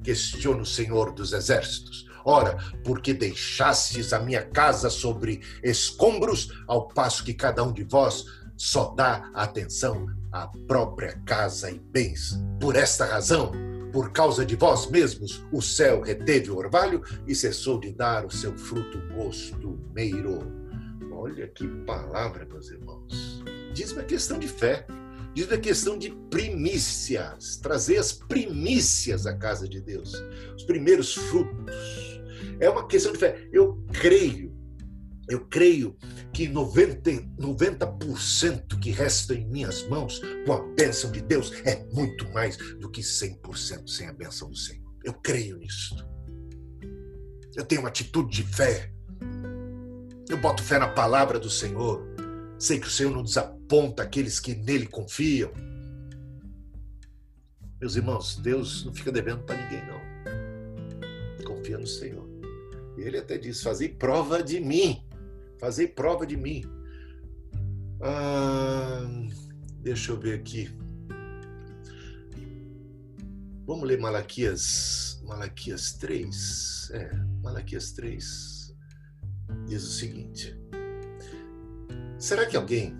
Questiona o Senhor dos Exércitos. Ora, porque deixastes a minha casa sobre escombros, ao passo que cada um de vós só dá atenção à própria casa e bens. Por esta razão, por causa de vós mesmos, o céu reteve o orvalho e cessou de dar o seu fruto costumeiro. Olha que palavra, meus irmãos. Diz uma questão de fé. Diz uma questão de primícias, trazer as primícias à casa de Deus, os primeiros frutos é uma questão de fé. Eu creio, eu creio que 90%, 90 que resta em minhas mãos com a bênção de Deus é muito mais do que 100% sem a bênção do Senhor. Eu creio nisso. Eu tenho uma atitude de fé. Eu boto fé na palavra do Senhor. Sei que o Senhor não desaponta aqueles que nele confiam. Meus irmãos, Deus não fica devendo para ninguém, não. Confia no Senhor. Ele até diz: Fazei prova de mim. Fazei prova de mim. Ah, deixa eu ver aqui. Vamos ler Malaquias, Malaquias 3. É, Malaquias 3 diz o seguinte: Será que alguém,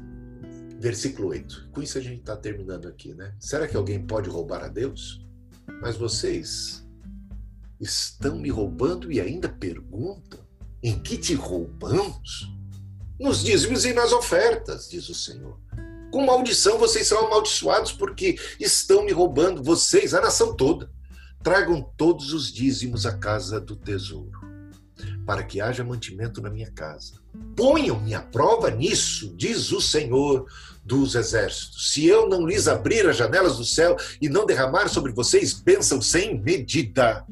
versículo 8, com isso a gente está terminando aqui, né? Será que alguém pode roubar a Deus? Mas vocês estão me roubando e ainda perguntam: em que te roubamos? Nos dízimos e nas ofertas, diz o Senhor. Com maldição vocês são amaldiçoados porque estão me roubando, vocês, a nação toda. Tragam todos os dízimos à casa do tesouro, para que haja mantimento na minha casa. Ponham-me à prova nisso, diz o Senhor dos exércitos. Se eu não lhes abrir as janelas do céu e não derramar sobre vocês bênção sem medida,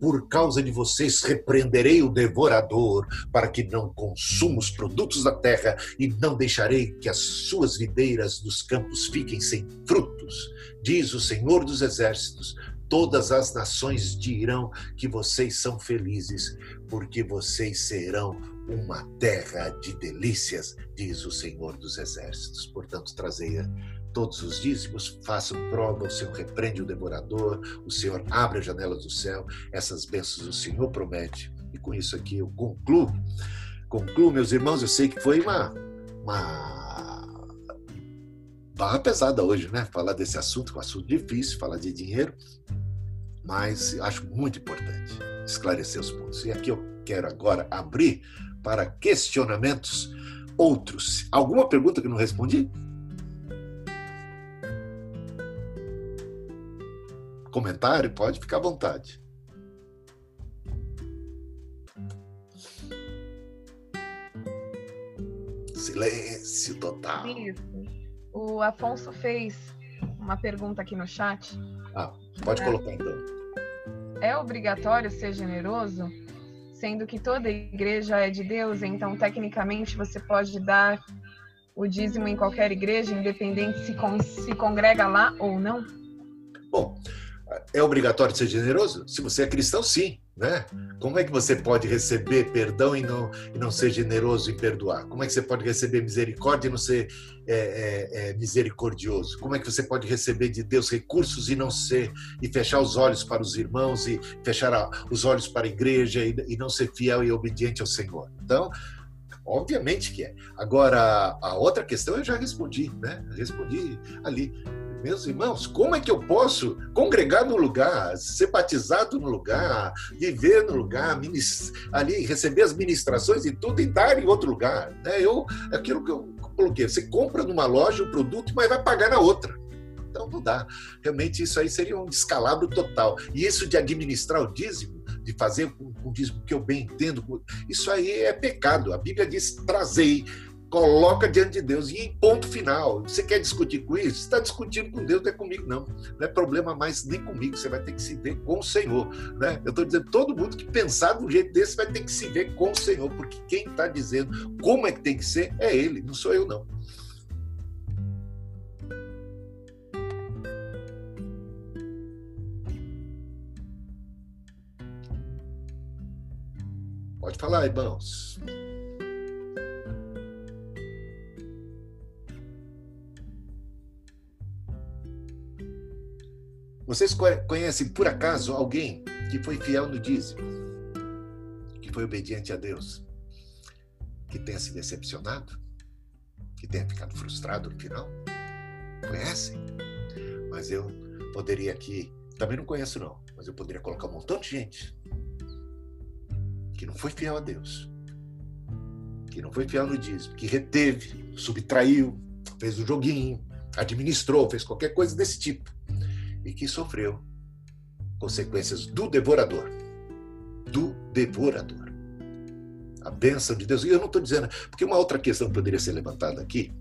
Por causa de vocês repreenderei o devorador, para que não consuma os produtos da terra, e não deixarei que as suas videiras dos campos fiquem sem frutos, diz o Senhor dos Exércitos. Todas as nações dirão que vocês são felizes, porque vocês serão uma terra de delícias, diz o Senhor dos Exércitos. Portanto, trazei todos os dízimos, façam prova, o Senhor repreende o devorador, o Senhor abre as janelas do céu, essas bênçãos o Senhor promete. E com isso aqui eu concluo. Concluo, meus irmãos, eu sei que foi uma, uma barra pesada hoje, né? Falar desse assunto, um assunto difícil, falar de dinheiro, mas acho muito importante esclarecer os pontos. E aqui eu quero agora abrir para questionamentos outros. Alguma pergunta que não respondi? Comentário? Pode ficar à vontade. Silêncio total. Isso. O Afonso fez uma pergunta aqui no chat. Ah, pode é. colocar então. É obrigatório ser generoso? sendo que toda igreja é de Deus, então tecnicamente você pode dar o dízimo em qualquer igreja, independente se, con se congrega lá ou não? Bom, é obrigatório ser generoso? Se você é cristão, sim. Né? Como é que você pode receber perdão e não, e não ser generoso em perdoar? Como é que você pode receber misericórdia e não ser é, é, é, misericordioso? Como é que você pode receber de Deus recursos e não ser e fechar os olhos para os irmãos e fechar a, os olhos para a igreja e, e não ser fiel e obediente ao Senhor? Então, obviamente que é. Agora, a outra questão eu já respondi, né? Respondi ali. Meus irmãos, como é que eu posso congregar no lugar, ser batizado no lugar, viver no lugar, ali receber as ministrações e tudo e dar em outro lugar? Né? Eu, aquilo que eu coloquei, você compra numa loja o produto, mas vai pagar na outra. Então não dá. Realmente isso aí seria um descalabro total. E isso de administrar o dízimo, de fazer o dízimo que eu bem entendo, isso aí é pecado. A Bíblia diz: trazei coloca diante de Deus e em ponto final. Você quer discutir com isso? Você está discutindo com Deus, não é comigo, não. Não é problema mais nem comigo. Você vai ter que se ver com o Senhor. Né? Eu estou dizendo, todo mundo que pensar de um jeito desse vai ter que se ver com o Senhor, porque quem está dizendo como é que tem que ser é Ele, não sou eu, não. Pode falar, irmãos. Vocês conhecem por acaso alguém que foi fiel no dízimo, que foi obediente a Deus, que tenha se decepcionado, que tenha ficado frustrado no final? Conhecem? Mas eu poderia aqui, também não conheço não, mas eu poderia colocar um montão de gente que não foi fiel a Deus, que não foi fiel no dízimo, que reteve, subtraiu, fez o joguinho, administrou, fez qualquer coisa desse tipo e que sofreu consequências do devorador. Do devorador. A bênção de Deus. E eu não estou dizendo. Porque uma outra questão que poderia ser levantada aqui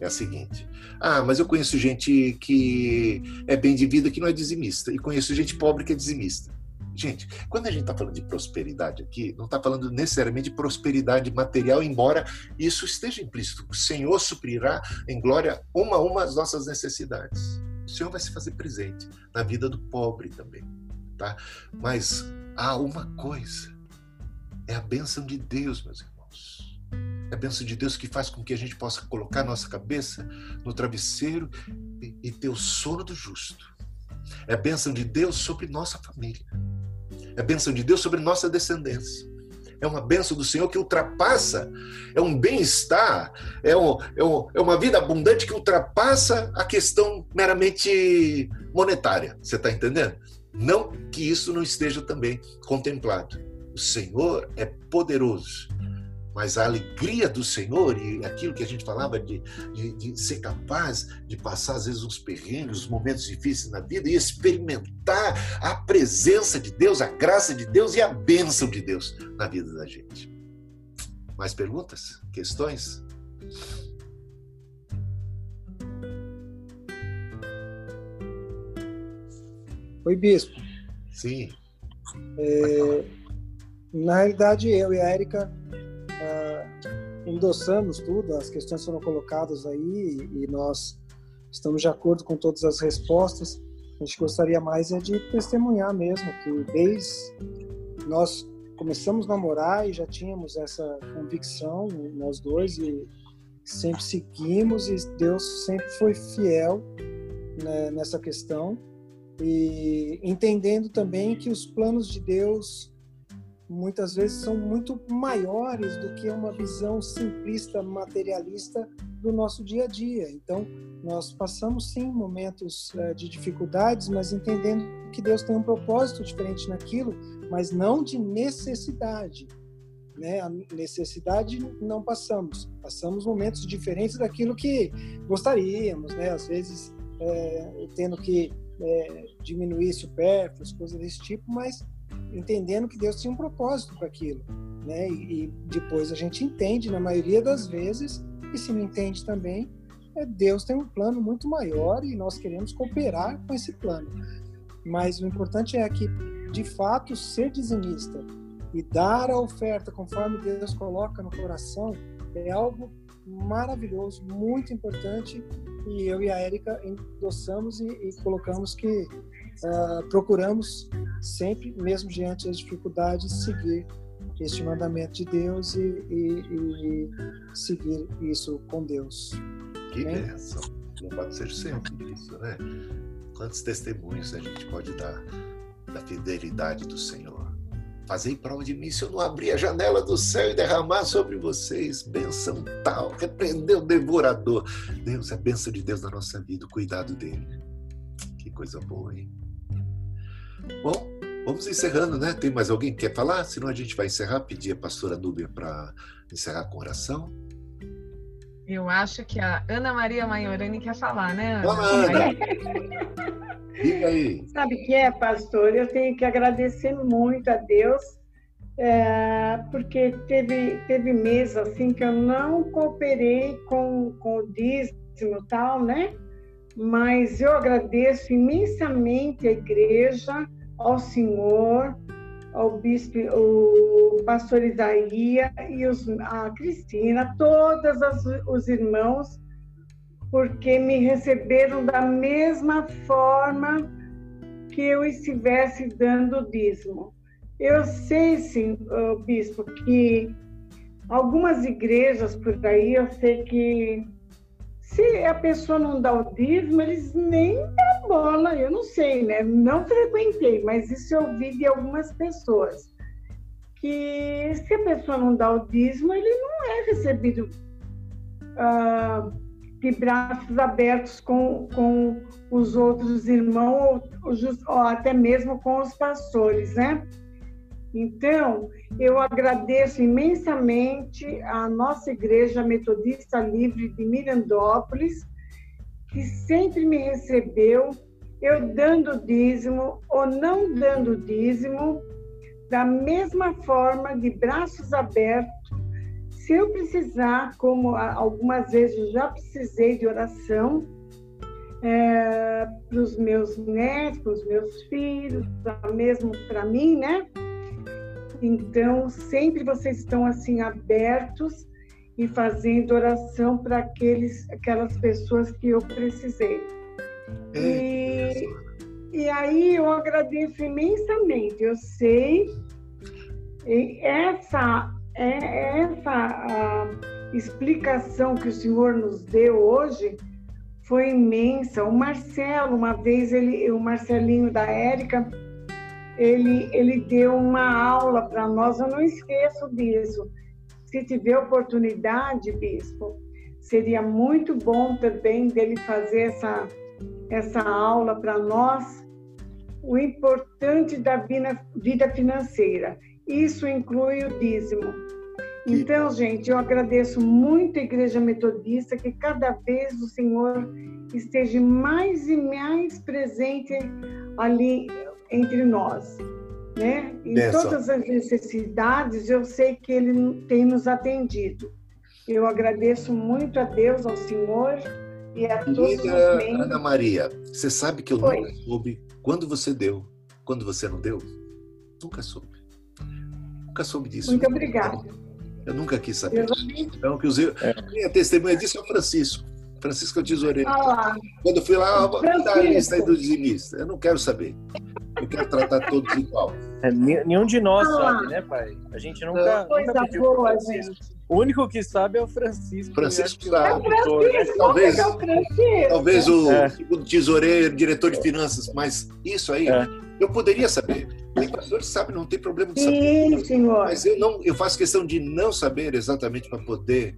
é a seguinte: ah, mas eu conheço gente que é bem de vida que não é dizimista, e conheço gente pobre que é dizimista. Gente, quando a gente está falando de prosperidade aqui, não está falando necessariamente de prosperidade material, embora isso esteja implícito. O Senhor suprirá em glória uma a uma as nossas necessidades o Senhor vai se fazer presente na vida do pobre também, tá? Mas há uma coisa, é a bênção de Deus, meus irmãos. É a bênção de Deus que faz com que a gente possa colocar nossa cabeça no travesseiro e, ter o sono do justo. É a bênção de Deus sobre nossa família. É a bênção de Deus sobre nossa descendência é uma bênção do Senhor que ultrapassa, é um bem-estar, é, um, é, um, é uma vida abundante que ultrapassa a questão meramente monetária. Você está entendendo? Não que isso não esteja também contemplado. O Senhor é poderoso mas a alegria do Senhor e aquilo que a gente falava de, de, de, ser capaz de passar, às vezes, uns perrengues, uns momentos difíceis na vida e experimentar a presença de Deus, a graça de Deus e a bênção de Deus na vida da gente. Mais perguntas? Questões? Oi, Bispo. Sim. É, na realidade, eu e a Érica ah, endossamos tudo, as questões foram colocadas aí e nós estamos de acordo com todas as respostas. A gente gostaria mais é de testemunhar mesmo que desde nós começamos a namorar e já tínhamos essa convicção nós dois e sempre seguimos e Deus sempre foi fiel né, nessa questão e entendendo também que os planos de Deus muitas vezes são muito maiores do que uma visão simplista, materialista do nosso dia a dia. Então, nós passamos sim momentos uh, de dificuldades, mas entendendo que Deus tem um propósito diferente naquilo, mas não de necessidade. Né? A necessidade não passamos, passamos momentos diferentes daquilo que gostaríamos, né? Às vezes é, tendo que é, diminuir supérfluos, coisas desse tipo, mas entendendo que Deus tinha um propósito para aquilo, né? E, e, depois a gente entende, na maioria das vezes, e se não entende também, é Deus tem um plano muito maior e nós queremos cooperar com esse plano. Mas o importante é que, de fato, ser dizimista e dar a oferta conforme Deus coloca no coração é algo maravilhoso, muito importante e eu e a Érica endossamos e, e colocamos que uh, procuramos sempre, mesmo diante das dificuldades, seguir este mandamento de Deus e, e, e seguir isso com Deus. Que Amém? bênção! Louvado seja sempre isso, né? Quantos testemunhos a gente pode dar da fidelidade do Senhor? Fazei prova de mim se eu não abrir a janela do céu e derramar sobre vocês bênção tal, repreender o devorador. Deus, é a bênção de Deus na nossa vida, o cuidado dele. Que coisa boa, hein? Bom, vamos encerrando, né? Tem mais alguém que quer falar? Senão a gente vai encerrar, pedir a pastora Núbia para encerrar com oração. Eu acho que a Ana Maria Maiorani quer falar, né, Ana? Ana. Diga aí. Sabe o que é, pastor? Eu tenho que agradecer muito a Deus, é, porque teve, teve meses assim que eu não cooperei com, com o dízimo e tal, né? Mas eu agradeço imensamente a igreja, ao Senhor, ao bispo, o pastor Isaías e os, a Cristina, todos os irmãos porque me receberam da mesma forma que eu estivesse dando dízimo. Eu sei, sim, bispo, que algumas igrejas por aí, eu sei que se a pessoa não dá o dízimo, eles nem dão bola, eu não sei, né? Não frequentei, mas isso eu vi de algumas pessoas. Que se a pessoa não dá o dízimo, ele não é recebido uh, de braços abertos com, com os outros irmãos, ou, ou até mesmo com os pastores, né? Então, eu agradeço imensamente a nossa Igreja Metodista Livre de Mirandópolis, que sempre me recebeu, eu dando dízimo ou não dando dízimo, da mesma forma, de braços abertos, se eu precisar, como algumas vezes já precisei de oração, é, para os meus netos, para os meus filhos, mesmo para mim, né? Então, sempre vocês estão assim abertos e fazendo oração para aqueles, aquelas pessoas que eu precisei. E, e aí eu agradeço imensamente. Eu sei essa é essa explicação que o senhor nos deu hoje foi imensa. O Marcelo, uma vez, ele, o Marcelinho da Érica, ele, ele deu uma aula para nós, eu não esqueço disso. Se tiver oportunidade, bispo, seria muito bom também dele fazer essa, essa aula para nós, o importante da vida, vida financeira. Isso inclui o dízimo. Então, gente, eu agradeço muito a Igreja Metodista que cada vez o Senhor esteja mais e mais presente ali entre nós, né? Em todas as necessidades, eu sei que Ele tem nos atendido. Eu agradeço muito a Deus, ao Senhor e a todos os membros. Ana Maria, você sabe que eu Oi. nunca soube quando você deu, quando você não deu? Nunca soube. Nunca soube disso. Muito obrigada. Eu nunca quis saber. Então, que os, é. minha testemunha disso é o Francisco. Francisco é o tesoureiro. Ah, Quando eu fui lá, dá a lista aí do dizimista. Eu não quero saber. Eu quero tratar todos igual. É, nenhum de nós ah, sabe, né, pai? A gente nunca, nunca pediu boa, O único que sabe é o Francisco. Francisco sabe. É Francisco, talvez, é o Francisco. talvez o é. tesoureiro, diretor de finanças, mas isso aí é. eu poderia saber. Tem pastores que sabem, não tem problema de saber. Sim, senhor. Mas eu, não, eu faço questão de não saber exatamente para poder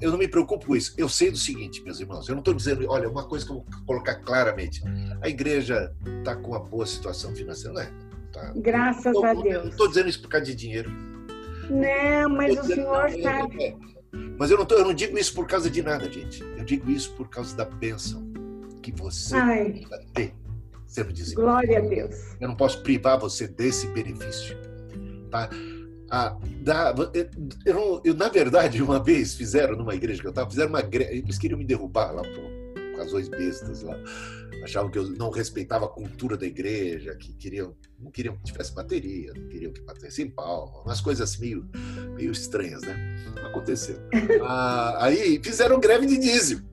eu não me preocupo com isso. Eu sei do seguinte, meus irmãos, eu não estou dizendo, olha, uma coisa que eu vou colocar claramente: a igreja está com uma boa situação financeira, não é? Tá. Graças a Deus. Eu não estou dizendo isso por causa de dinheiro. Não, mas o senhor não, sabe. É, é. Mas eu não, tô, eu não digo isso por causa de nada, gente. Eu digo isso por causa da bênção que você vai ter. Sempre dizendo. Glória a Deus. Eu não posso privar você desse benefício. Tá? Ah, da, eu, eu, eu, na verdade, uma vez fizeram numa igreja que eu estava, fizeram uma eles queriam me derrubar lá por razões bestas lá. Achavam que eu não respeitava a cultura da igreja, que queriam, não queriam que tivesse bateria, não queriam que batesse em palma, umas coisas assim meio, meio estranhas, né? Aconteceu. Ah, aí fizeram greve de dízimo.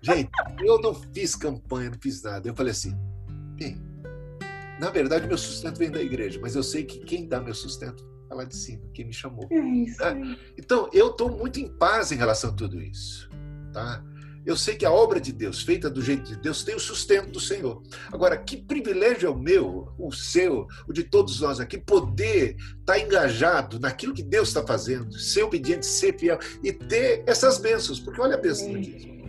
Gente, eu não fiz campanha, não fiz nada. Eu falei assim, bem, na verdade meu sustento vem da igreja, mas eu sei que quem dá meu sustento lá de cima, quem me chamou. É isso. Né? Então, eu estou muito em paz em relação a tudo isso. Tá? Eu sei que a obra de Deus, feita do jeito de Deus, tem o sustento do Senhor. Agora, que privilégio é o meu, o seu, o de todos nós aqui, poder estar tá engajado naquilo que Deus está fazendo, ser obediente, ser fiel e ter essas bênçãos. Porque olha a bênção do dízimo.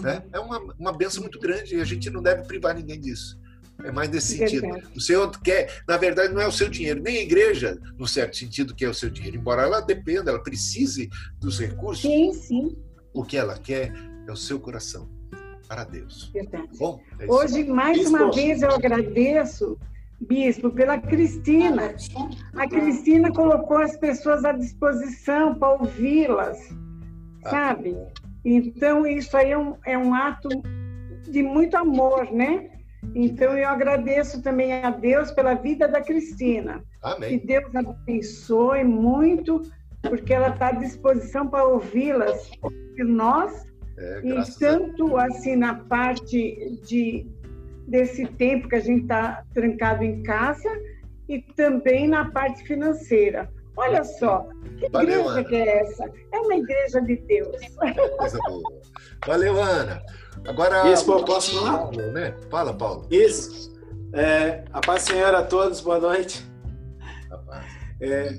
Né? É uma, uma bênção muito grande e a gente não deve privar ninguém disso. É mais nesse sentido. O Senhor quer, na verdade, não é o seu dinheiro, nem a igreja, no certo sentido, que é o seu dinheiro. Embora ela dependa, ela precise dos recursos. Sim, sim. O que ela quer é o seu coração para Deus. Bom, é Hoje, mais Bispo. uma vez, eu agradeço, Bispo, pela Cristina. A Cristina colocou as pessoas à disposição para ouvi-las, ah, sabe? Então, isso aí é um, é um ato de muito amor, né? Então eu agradeço também a Deus pela vida da Cristina. Amém. Que Deus abençoe muito, porque ela está à disposição para ouvi-las de nós. É, e tanto assim na parte de desse tempo que a gente está trancado em casa e também na parte financeira. Olha só, que Valeu, igreja Ana. que é essa? É uma igreja de Deus. Coisa boa. Valeu, Ana. Agora. Isso, posso falar? Né? Fala, Paulo. Isso. É, a paz Senhor a todos, boa noite. É,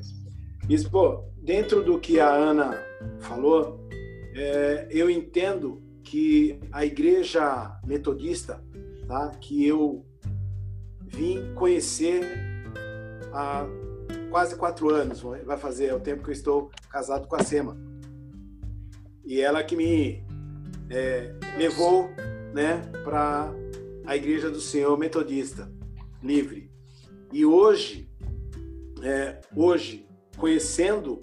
isso, pô, dentro do que a Ana falou, é, eu entendo que a igreja metodista, tá, que eu vim conhecer há quase quatro anos, vai fazer é o tempo que eu estou casado com a Sema. E ela que me é, levou né, para a Igreja do Senhor Metodista Livre. E hoje, é, hoje conhecendo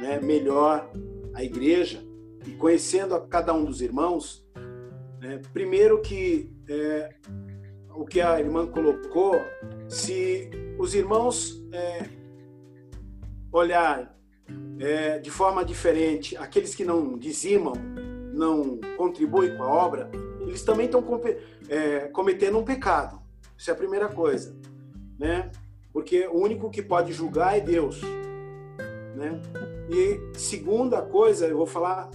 né, melhor a igreja e conhecendo a cada um dos irmãos, né, primeiro que é, o que a irmã colocou, se os irmãos é, olhar é, de forma diferente aqueles que não dizimam, não contribuem com a obra, eles também estão é, cometendo um pecado. Isso é a primeira coisa, né? Porque o único que pode julgar é Deus, né? E segunda coisa, eu vou falar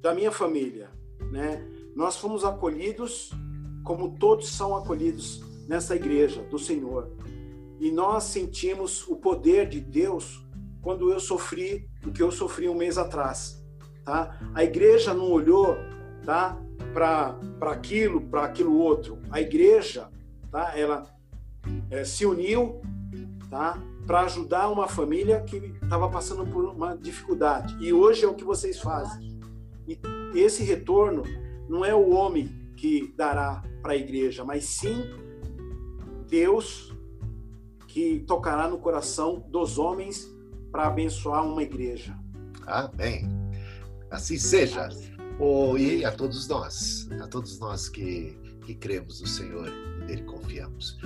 da minha família, né? Nós fomos acolhidos como todos são acolhidos nessa igreja do Senhor. E nós sentimos o poder de Deus quando eu sofri o que eu sofri um mês atrás. Tá? A igreja não olhou tá, para aquilo, para aquilo outro. A igreja tá, ela é, se uniu tá, para ajudar uma família que estava passando por uma dificuldade. E hoje é o que vocês fazem. E esse retorno não é o homem que dará para a igreja, mas sim Deus que tocará no coração dos homens para abençoar uma igreja. Amém. Assim seja. Oh, e a todos nós, a todos nós que, que cremos no Senhor e nele confiamos.